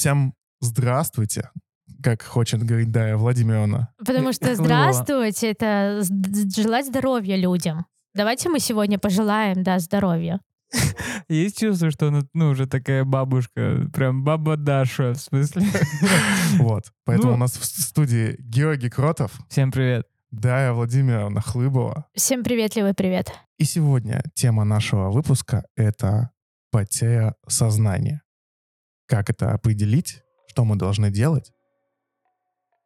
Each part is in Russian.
Всем здравствуйте, как хочет говорить Дая Владимировна. Потому что здравствуйте — это желать здоровья людям. Давайте мы сегодня пожелаем, да, здоровья. Есть чувство, что она, ну, уже такая бабушка, прям баба Даша, в смысле. Вот. Поэтому Ну. у нас в студии Георгий Кротов, Всем привет. Дая Владимировна Хлыбова. Всем приветливый привет. И сегодня тема нашего выпуска — это потеря сознания. Как это определить, что мы должны делать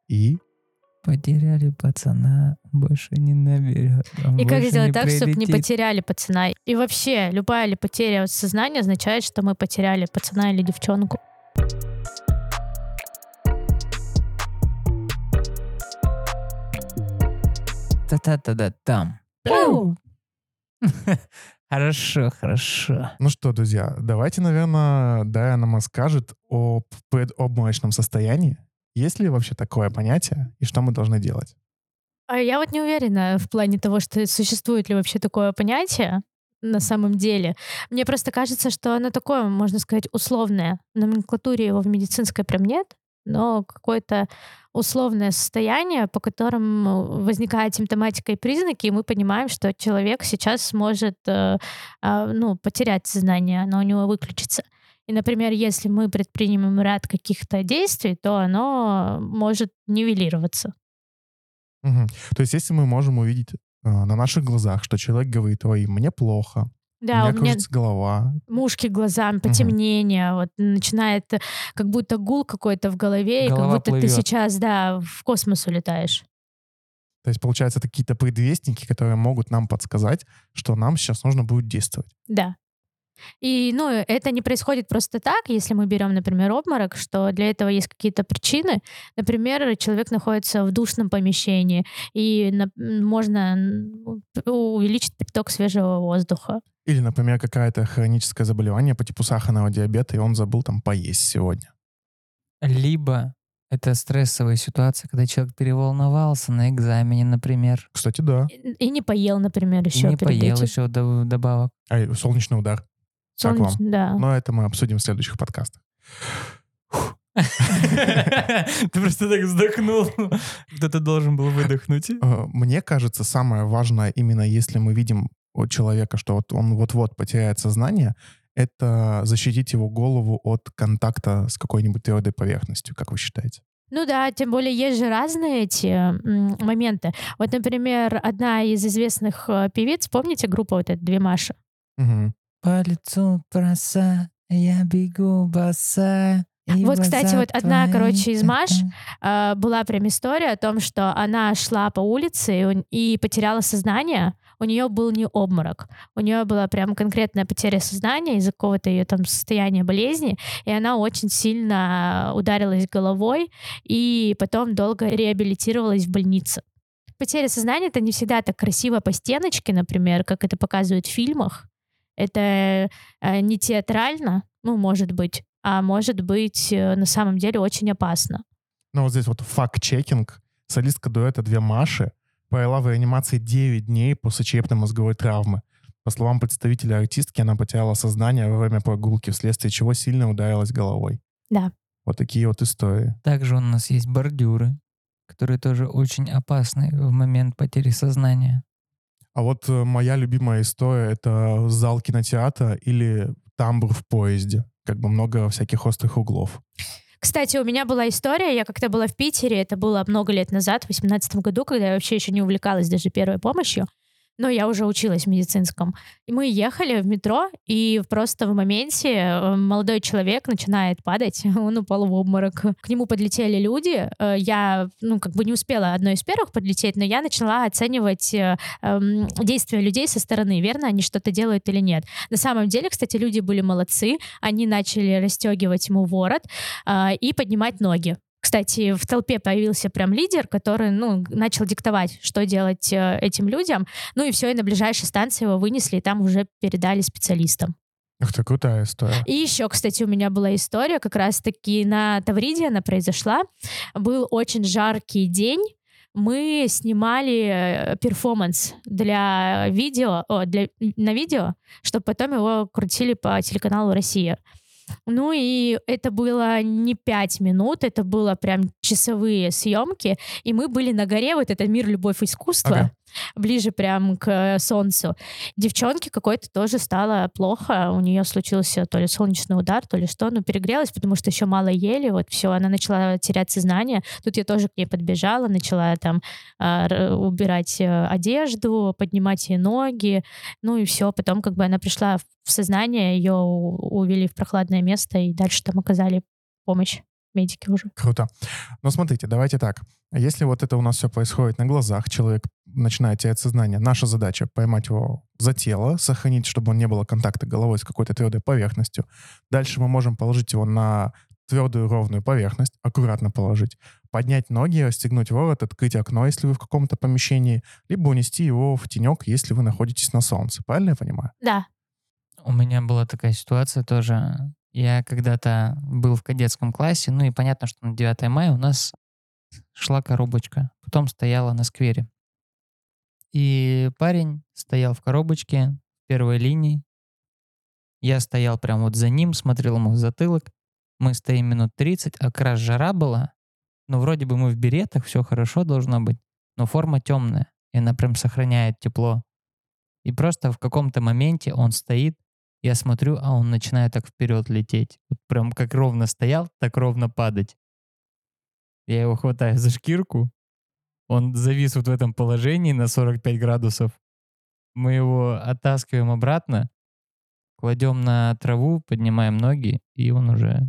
и Потеряли пацана, больше не наберет. он И как сделать так, чтобы не прилетит. потеряли пацана? И вообще, любая ли потеря сознания означает, что мы потеряли пацана или девчонку. Та-та-та-да-там. Хорошо, хорошо. Ну что, друзья, давайте, наверное, Дая нам расскажет о предобморочном состоянии. Есть ли вообще такое понятие и что мы должны делать? А я вот не уверена в плане того, что существует ли вообще такое понятие на самом деле. Мне просто кажется, что оно такое, можно сказать, условное. В номенклатуре его в медицинской прям нет, но какое-то условное состояние, по которым возникает симптоматика и признаки, и мы понимаем, что человек сейчас может э, а, ну, потерять сознание, оно у него выключится. И, например, если мы предпримем ряд каких-то действий, то оно может нивелироваться. Мгм. То есть если мы можем увидеть э, на наших глазах, что человек говорит, ой, мне плохо, у Да, меня у меня кружится голова, мушки глазам, потемнение, вот начинает как будто гул какой-то в голове, и как Голова будто ты плывет. сейчас, да, в космос улетаешь. то есть, получается, это какие-то предвестники, которые могут нам подсказать, что нам сейчас нужно будет действовать. Да. И, ну, это не происходит просто так, если мы берем, например, обморок, что для этого есть какие-то причины. Например, человек находится в душном помещении, и на- можно увеличить приток свежего воздуха. Или, например, какое-то хроническое заболевание по типу сахарного диабета, и он забыл там поесть сегодня. Либо это стрессовая ситуация, когда человек переволновался на экзамене, например, Кстати, да. И и не поел, например, и еще не перед поел этим. еще до- добавок. А и солнечный удар. Как вам? Да. Но это мы обсудим в следующих подкастах. Ты просто так вздохнул. Кто-то должен был выдохнуть. Э, Мне кажется, самое важное, именно если мы видим у человека, что вот он вот-вот потеряет сознание, это защитить его голову от контакта с какой-нибудь твердой поверхностью, как вы считаете? Ну да, тем более есть же разные эти моменты. Вот, например, одна из известных э, певиц, помните группу вот эта «Две Маши»? Мгм. По лицу проса, я бегу боса. и Вот, кстати, вот одна, твои короче, из Маш, Э, Была прям история о том, что она шла по улице и, и потеряла сознание. У нее был не обморок. У нее была прям конкретная потеря сознания из-за какого-то ее там состояния болезни. И она очень сильно ударилась головой и потом долго реабилитировалась в больнице. Потеря сознания — это не всегда так красиво по стеночке, например, как это показывают в фильмах. Это э, не театрально, ну, может быть, а может быть э, на самом деле очень опасно. Ну вот здесь вот факт-чекинг. Солистка дуэта «Две Маши» провела в реанимации 9 дней после черепно-мозговой травмы. По словам представителя артистки, она потеряла сознание во время прогулки, вследствие чего сильно ударилась головой. Да. Вот такие вот истории. Также у нас есть бордюры, которые тоже очень опасны в момент потери сознания. А вот э, моя любимая история — это зал кинотеатра или тамбур в поезде. Как бы много всяких острых углов. Кстати, у меня была история, я как-то была в Питере, это было много лет назад, в 2018 году, когда я вообще еще не увлекалась даже первой помощью, но я уже училась в медицинском. И мы ехали в метро, и просто в моменте э, молодой человек начинает падать, он упал в обморок. К нему подлетели люди, э, я, ну, как бы не успела одной из первых подлететь, но я начала оценивать э, эм, действия людей со стороны, верно они что-то делают или нет. На самом деле, кстати, люди были молодцы, они начали расстегивать ему ворот, и поднимать ноги. Кстати, в толпе появился прям лидер, который, ну, начал диктовать, что делать э, этим людям. Ну и все, и на ближайшей станции его вынесли, и там уже передали специалистам. Ух ты, крутая история. И еще, кстати, у меня была история, как раз-таки на Тавриде она произошла. Был очень жаркий день, мы снимали э, перформанс для видео, о, для, на видео, чтобы потом его крутили по телеканалу «Россия». Ну и это было не пять минут, это было прям часовые съемки, и мы были на горе, вот это мир, любовь, искусство, Ага. Ближе прям к солнцу. Девчонке какой-то тоже стало плохо, у нее случился то ли солнечный удар, то ли что, но перегрелась, потому что еще мало ели, вот все, она начала терять сознание. Тут я тоже к ней подбежала, начала там а, убирать э, одежду, поднимать ей ноги, ну и все. Потом как бы она пришла в сознание, ее увели в прохладное место и дальше там оказали помощь медики уже. Круто. Но смотрите, давайте так. Если вот это у нас все происходит на глазах, человек начинает терять сознание, наша задача поймать его за тело, сохранить, чтобы он не было контакта головой с какой-то твердой поверхностью. Дальше мы можем положить его на твердую ровную поверхность, аккуратно положить, поднять ноги, расстегнуть ворот, открыть окно, если вы в каком-то помещении, либо унести его в тенек, если вы находитесь на солнце. Правильно я понимаю? Да, У меня была такая ситуация тоже. Я когда-то был в кадетском классе, ну и понятно, что на 9 мая у нас шла коробочка. Потом стояла на сквере. И парень стоял в коробочке первой линии. Я стоял прям вот за ним, смотрел ему в затылок. Мы стоим минут 30, а как раз жара была. Ну, вроде бы мы в беретах, все хорошо должно быть. Но форма темная, и она прям сохраняет тепло. И просто в каком-то моменте он стоит, я смотрю, а он начинает так вперед лететь. Вот прям как ровно стоял, так ровно падать. Я его хватаю за шкирку. Он завис вот в этом положении на 45 градусов. Мы его оттаскиваем обратно, кладем на траву, поднимаем ноги, и он уже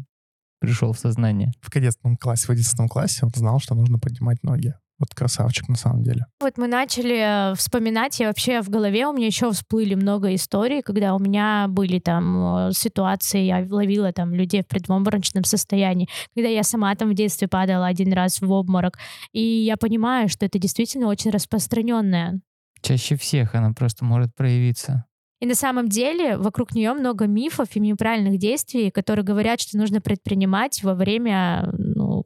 пришел в сознание. В кадетском классе, в 11 классе он знал, что нужно поднимать ноги. Вот красавчик на самом деле. Вот мы начали э, вспоминать, я вообще в голове у меня еще всплыли много историй, когда у меня были там э, ситуации, я ловила там людей в предобморочном состоянии, когда я сама там в детстве падала один раз в обморок, и я понимаю, что это действительно очень распространенное. Чаще всех она просто может проявиться. И на самом деле вокруг нее много мифов и неправильных действий, которые говорят, что нужно предпринимать во время,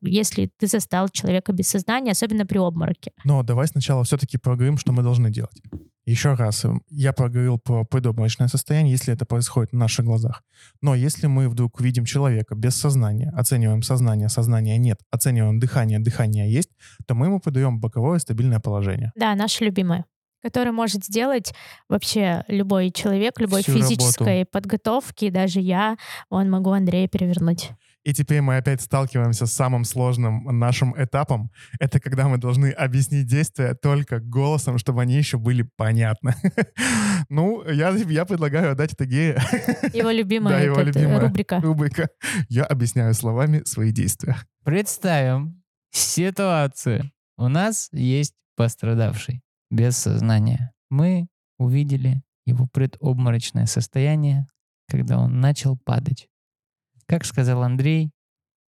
если ты застал человека без сознания, особенно при обмороке. Но давай сначала все-таки проговорим, что мы должны делать. Еще раз, э, я проговорил про предобморочное состояние, если это происходит на наших глазах. Но если мы вдруг видим человека без сознания, оцениваем сознание, сознания нет, оцениваем дыхание, дыхание есть, то мы ему подаем боковое стабильное положение. Да, наше любимое который может сделать вообще любой человек, любой Всю физической подготовки, даже я, он могу Андрея перевернуть. И теперь мы опять сталкиваемся с самым сложным нашим этапом. Это когда мы должны объяснить действия только голосом, чтобы они еще были понятны. Ну, я, я предлагаю отдать это гею. Его любимая Да, его этот, любимая рубрика. рубрика. Я объясняю словами свои действия. Представим ситуацию. У нас есть пострадавший без сознания. Мы увидели его предобморочное состояние, когда он начал падать. Как сказал Андрей,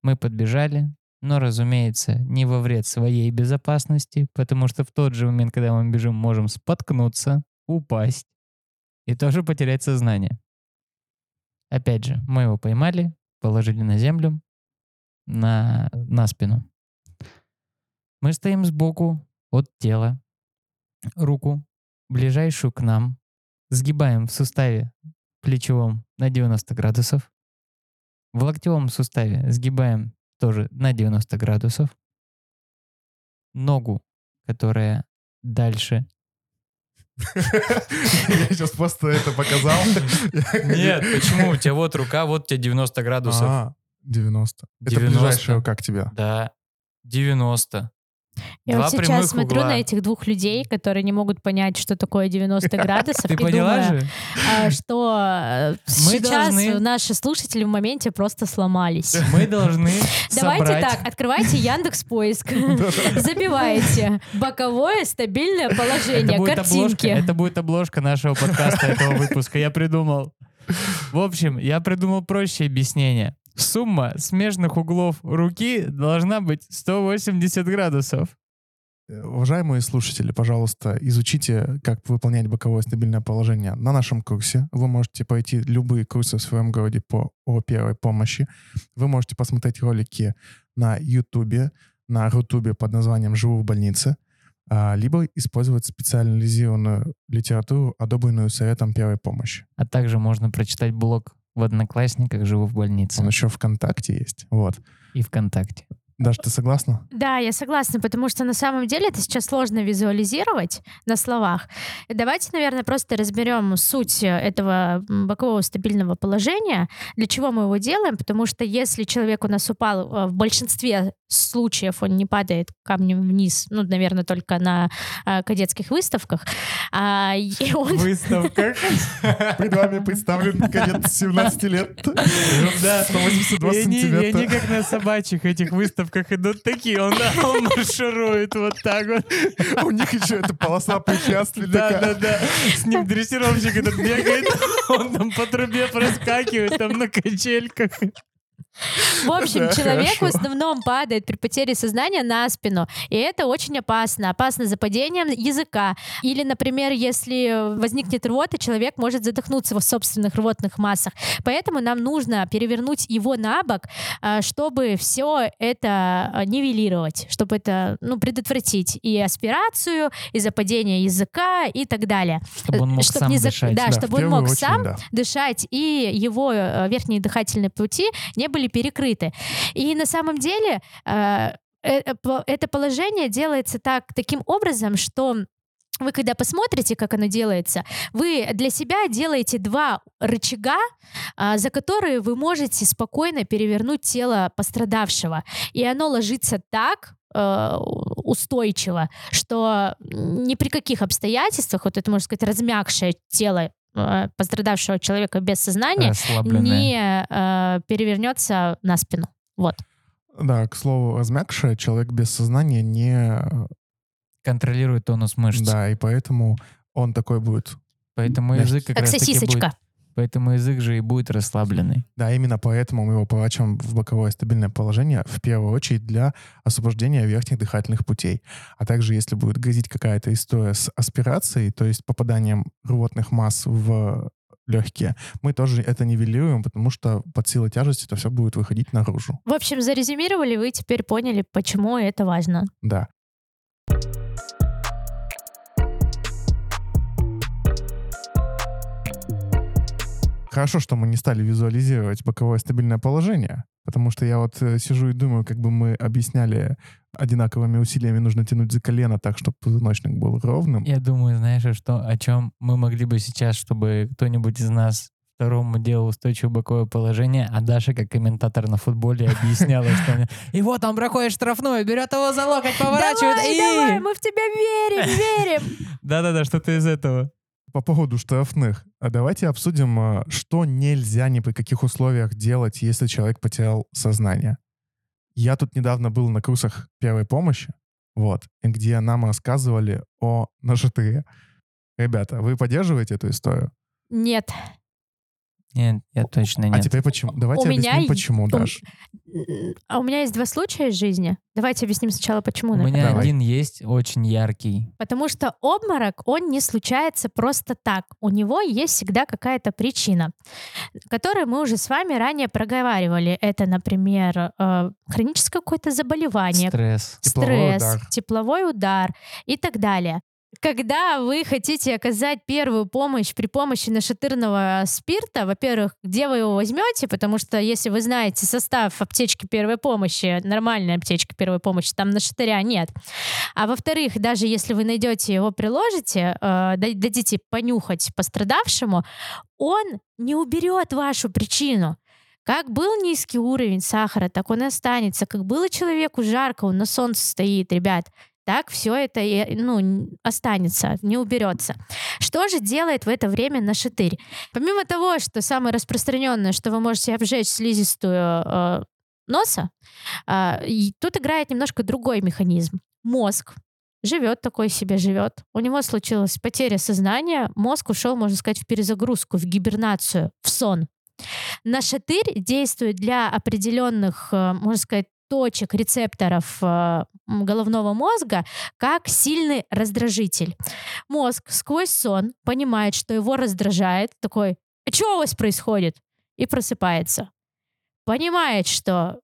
мы подбежали, но, разумеется, не во вред своей безопасности, потому что в тот же момент, когда мы бежим, можем споткнуться, упасть и тоже потерять сознание. Опять же, мы его поймали, положили на землю, на, на спину. Мы стоим сбоку от тела, руку, ближайшую к нам, сгибаем в суставе плечевом на 90 градусов, в локтевом суставе сгибаем тоже на 90 градусов, ногу, которая дальше. Я сейчас просто это показал. Нет, почему? У тебя вот рука, вот у тебя 90 градусов. А, 90. Это 90. ближайшее как тебя? Да, 90. Я Два вот сейчас смотрю угла. на этих двух людей, которые не могут понять, что такое 90 градусов, Ты и поняла думаю, же? а, что э, Мы сейчас должны- наши слушатели в моменте просто сломались. Мы должны Давайте собрать... так, открывайте Яндекс Поиск, забивайте боковое стабильное Это положение, обложка, картинки. это будет обложка нашего подкаста, этого выпуска. Я придумал. В общем, я придумал проще объяснение. Сумма смежных углов руки должна быть 180 градусов. Э, Уважаемые слушатели, пожалуйста, изучите, как выполнять боковое стабильное положение на нашем курсе. Вы можете пойти любые курсы в своем городе по о первой помощи. Вы можете посмотреть ролики на Ютубе, на Рутубе под названием «Живу в больнице», а, либо использовать специализированную литературу, одобренную Советом первой помощи. А также можно прочитать блог в Одноклассниках, живу в больнице. Он еще ВКонтакте есть. Вот. И ВКонтакте. Даже ты согласна? Да, я согласна, потому что на самом деле это сейчас сложно визуализировать на словах. Давайте, наверное, просто разберем суть этого бокового стабильного положения, для чего мы его делаем, потому что если человек у нас упал, э, в большинстве случаев он не падает камнем вниз, ну, наверное, только на э, кадетских выставках, а, и он выставках. Перед вами представлен кадет 17 лет. Да, 182 И они, и сантиметра. они как на собачьих этих выставках идут такие, он, марширует вот так вот. У них еще эта полоса препятствий Да, да, да. С ним дрессировщик этот бегает, он там по трубе проскакивает, там на качельках. В общем, Да, человек в хорошо. основном падает при потере сознания на спину. И это очень опасно. Опасно западением языка. Или, например, если возникнет рвота, человек может задохнуться в собственных рвотных массах. Поэтому нам нужно перевернуть его на бок, а, чтобы все это а, нивелировать, чтобы это ну, предотвратить и аспирацию, и западение языка и так далее. Чтобы он мог Чтоб сам не за- дышать. Да, Да, в чтобы он мог очередь, сам да. дышать, и его э, верхние дыхательные пути не были перекрыты. И на самом деле э, э, по- это положение делается так, таким образом, что вы когда посмотрите, как оно делается, вы для себя делаете два рычага, а, за которые вы можете спокойно перевернуть тело пострадавшего. И оно ложится так, э, устойчиво, что ни при каких обстоятельствах, вот это, можно сказать, размягшее тело э, пострадавшего человека без сознания не э, перевернется на спину. Вот. Да, к слову, размягшая, человек без сознания не... Контролирует тонус мышц. Да, и поэтому он такой будет... Поэтому Да. язык как, Как раз таки сосисочка. будет... Поэтому язык же и будет расслабленный. Да, именно поэтому мы его поворачиваем в боковое стабильное положение, в первую очередь для освобождения верхних дыхательных путей. А также, если будет грозить какая-то история с аспирацией, то есть попаданием рвотных масс в легкие, мы тоже это нивелируем, потому что под силой тяжести это все будет выходить наружу. В общем, зарезюмировали, вы теперь поняли, почему это важно. Да. Хорошо, что мы не стали визуализировать боковое стабильное положение, потому что я вот э, сижу и думаю, как бы мы объясняли одинаковыми усилиями нужно тянуть за колено так, чтобы позвоночник был ровным. Я думаю, знаешь, а что, о чем мы могли бы сейчас, чтобы кто-нибудь из нас второму делал устойчивое боковое положение, а Даша, как комментатор на футболе, объясняла, что и вот он проходит штрафную, берет его за локоть, поворачивает давай, и... давай, мы в тебя верим, верим. Да-да-да, что-то из этого. По поводу штрафных. А давайте обсудим, а, что нельзя ни при каких условиях делать, если человек потерял сознание. Я тут недавно был на курсах первой помощи, вот, где нам рассказывали о нашатыре. Ребята, вы поддерживаете эту историю? Нет. Нет, я точно А нет. теперь почему? Давайте У меня объясним, и- почему, Даш. А у меня есть два случая из жизни. Давайте объясним сначала, почему. У наверное. меня Давай. один есть очень яркий. Потому что обморок, он не случается просто так. У него есть всегда какая-то причина, которую мы уже с вами ранее проговаривали. Это, например, э, хроническое какое-то заболевание, Стресс. Тепловой стресс, удар. тепловой удар и так далее. Когда вы хотите оказать первую помощь при помощи нашатырного спирта, во-первых, где вы его возьмете, потому что если вы знаете состав аптечки первой помощи, нормальной аптечки первой помощи, там нашатыря нет. А во-вторых, даже если вы найдете его, приложите, э, да- дадите понюхать пострадавшему, он не уберет вашу причину. Как был низкий уровень сахара, так он и останется. Как было человеку жарко, он на солнце стоит, ребят, так все это ну, останется, не уберется. Что же делает в это время нашатырь? Помимо того, что самое распространенное, что вы можете обжечь слизистую э, носа, и тут играет немножко другой механизм. Мозг живет такой себе живет. У него случилась потеря сознания, мозг ушел, можно сказать, в перезагрузку, в гибернацию, в сон. Нашатырь действует для определенных, э, можно сказать, точек рецепторов э, головного мозга как сильный раздражитель. Мозг сквозь сон понимает, что его раздражает, такой, а что у вас происходит? И просыпается. Понимает, что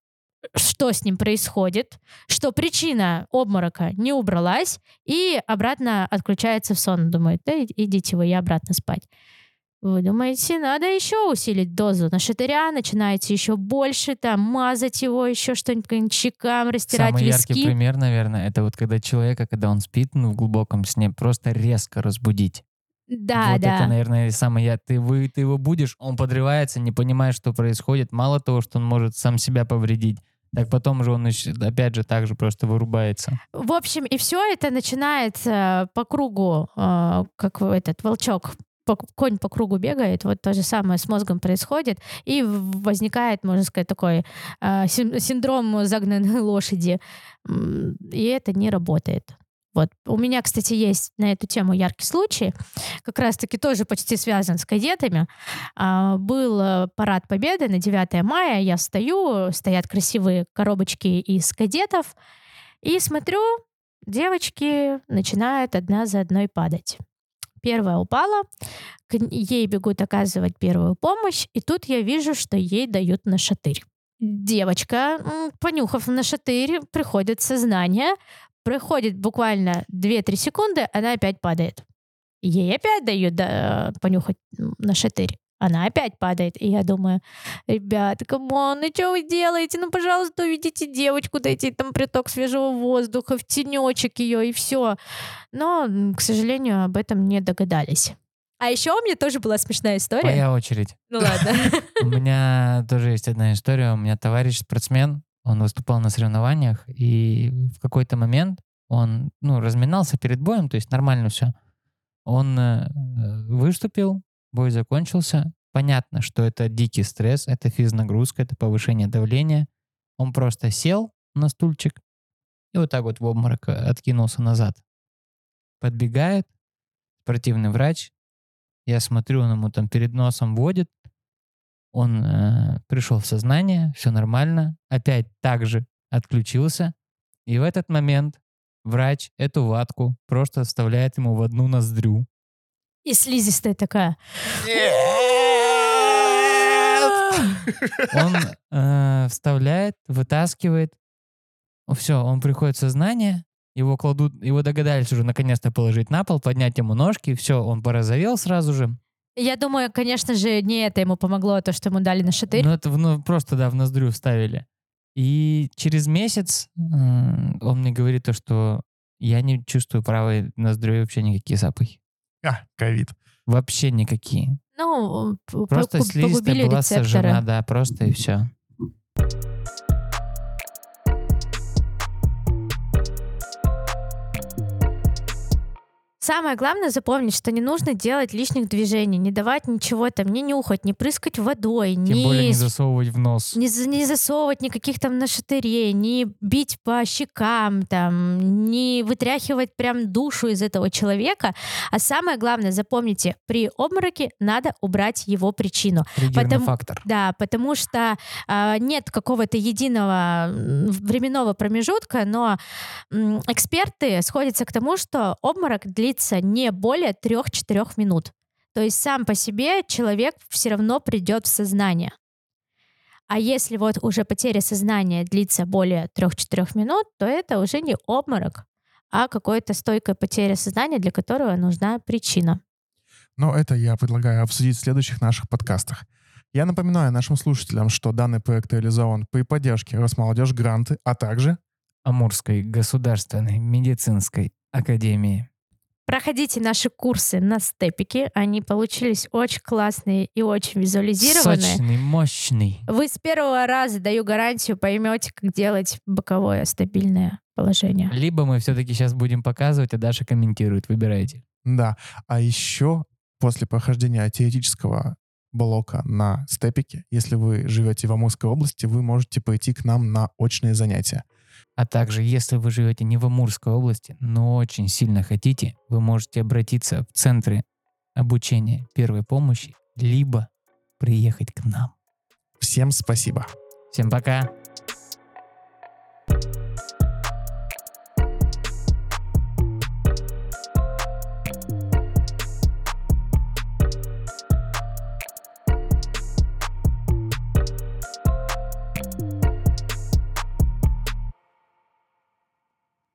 что с ним происходит, что причина обморока не убралась, и обратно отключается в сон. Думает, да идите вы, я обратно спать. Вы думаете, надо еще усилить дозу на шатыря, начинаете еще больше там мазать его, еще что-нибудь по щекам, растирать Самый виски. яркий пример, наверное, это вот когда человека, когда он спит ну, в глубоком сне, просто резко разбудить. Да, вот да. это, наверное, самое я. Ты, вы, ты его будешь, он подрывается, не понимает, что происходит. Мало того, что он может сам себя повредить, так потом же он еще, опять же так же просто вырубается. В общем, и все это начинается по кругу, э, как этот волчок конь по кругу бегает, вот то же самое с мозгом происходит, и возникает, можно сказать, такой э, син- синдром загнанной лошади, и это не работает. Вот. У меня, кстати, есть на эту тему яркий случай, как раз-таки тоже почти связан с кадетами. А, Был э, парад Победы на 9 мая, я стою, стоят красивые коробочки из кадетов, и смотрю, девочки начинают одна за одной падать. Первая упала, к ей бегут оказывать первую помощь, и тут я вижу, что ей дают нашатырь. Девочка, понюхав нашатырь, приходит сознание, проходит буквально 2-3 секунды, она опять падает. Ей опять дают да, понюхать м, нашатырь. Она опять падает. И я думаю, ребята, come on, ну что вы делаете? Ну, пожалуйста, уведите девочку, дайте там приток свежего воздуха, в тенечек ее, и все. Но, к сожалению, об этом не догадались. А еще у меня тоже была смешная история. Моя очередь. Ну ладно. У меня тоже есть одна история. У меня товарищ спортсмен, он выступал на соревнованиях, и в какой-то момент он, ну, разминался перед боем, то есть нормально все. Он э, выступил, бой закончился. Понятно, что это дикий стресс, это физнагрузка, это повышение давления. Он просто сел на стульчик и вот так вот в обморок э, откинулся назад. Подбегает спортивный врач. Я смотрю, он ему там перед носом водит. Он э, пришел в сознание, все нормально. Опять так же отключился. И в этот момент врач эту ватку просто вставляет ему в одну ноздрю. И слизистая такая. Он э, вставляет, вытаскивает. Все, он приходит в сознание. Его кладут, его догадались уже наконец-то положить на пол, поднять ему ножки. Все, он порозовел сразу же. Я думаю, конечно же, не это ему помогло, а то, что ему дали на шатырь. Ну, это ну, просто, да, в ноздрю вставили. И через месяц м, он мне говорит то, что я не чувствую правой ноздрю вообще никакие запахи. А, ковид. Вообще никакие. Ну, Просто слизистая погубили была рецепторы. сожжена, да, просто и все. Самое главное запомнить, что не нужно делать лишних движений, не давать ничего там, не нюхать, не прыскать водой, Тем не, более не засовывать в нос. не не засовывать никаких там нашатырей, не бить по щекам, там, не вытряхивать прям душу из этого человека. А самое главное, запомните, при обмороке надо убрать его причину. Потому- фактор. Да, потому что а, нет какого-то единого временного промежутка, но м, эксперты сходятся к тому, что обморок длится не более 3-4 минут. То есть сам по себе человек все равно придет в сознание. А если вот уже потеря сознания длится более 3-4 минут, то это уже не обморок, а какая-то стойкая потеря сознания, для которого нужна причина. Но это я предлагаю обсудить в следующих наших подкастах. Я напоминаю нашим слушателям, что данный проект реализован при поддержке Росмолодежь Гранты, а также Амурской государственной медицинской академии. Проходите наши курсы на степике. Они получились очень классные и очень визуализированные. Сочный, мощный. Вы с первого раза, даю гарантию, поймете, как делать боковое стабильное положение. Либо мы все-таки сейчас будем показывать, а Даша комментирует. Выбирайте. Да. А еще после прохождения теоретического блока на степике, если вы живете в Амурской области, вы можете пойти к нам на очные занятия. А также, если вы живете не в Амурской области, но очень сильно хотите, вы можете обратиться в центры обучения первой помощи, либо приехать к нам. Всем спасибо. Всем пока!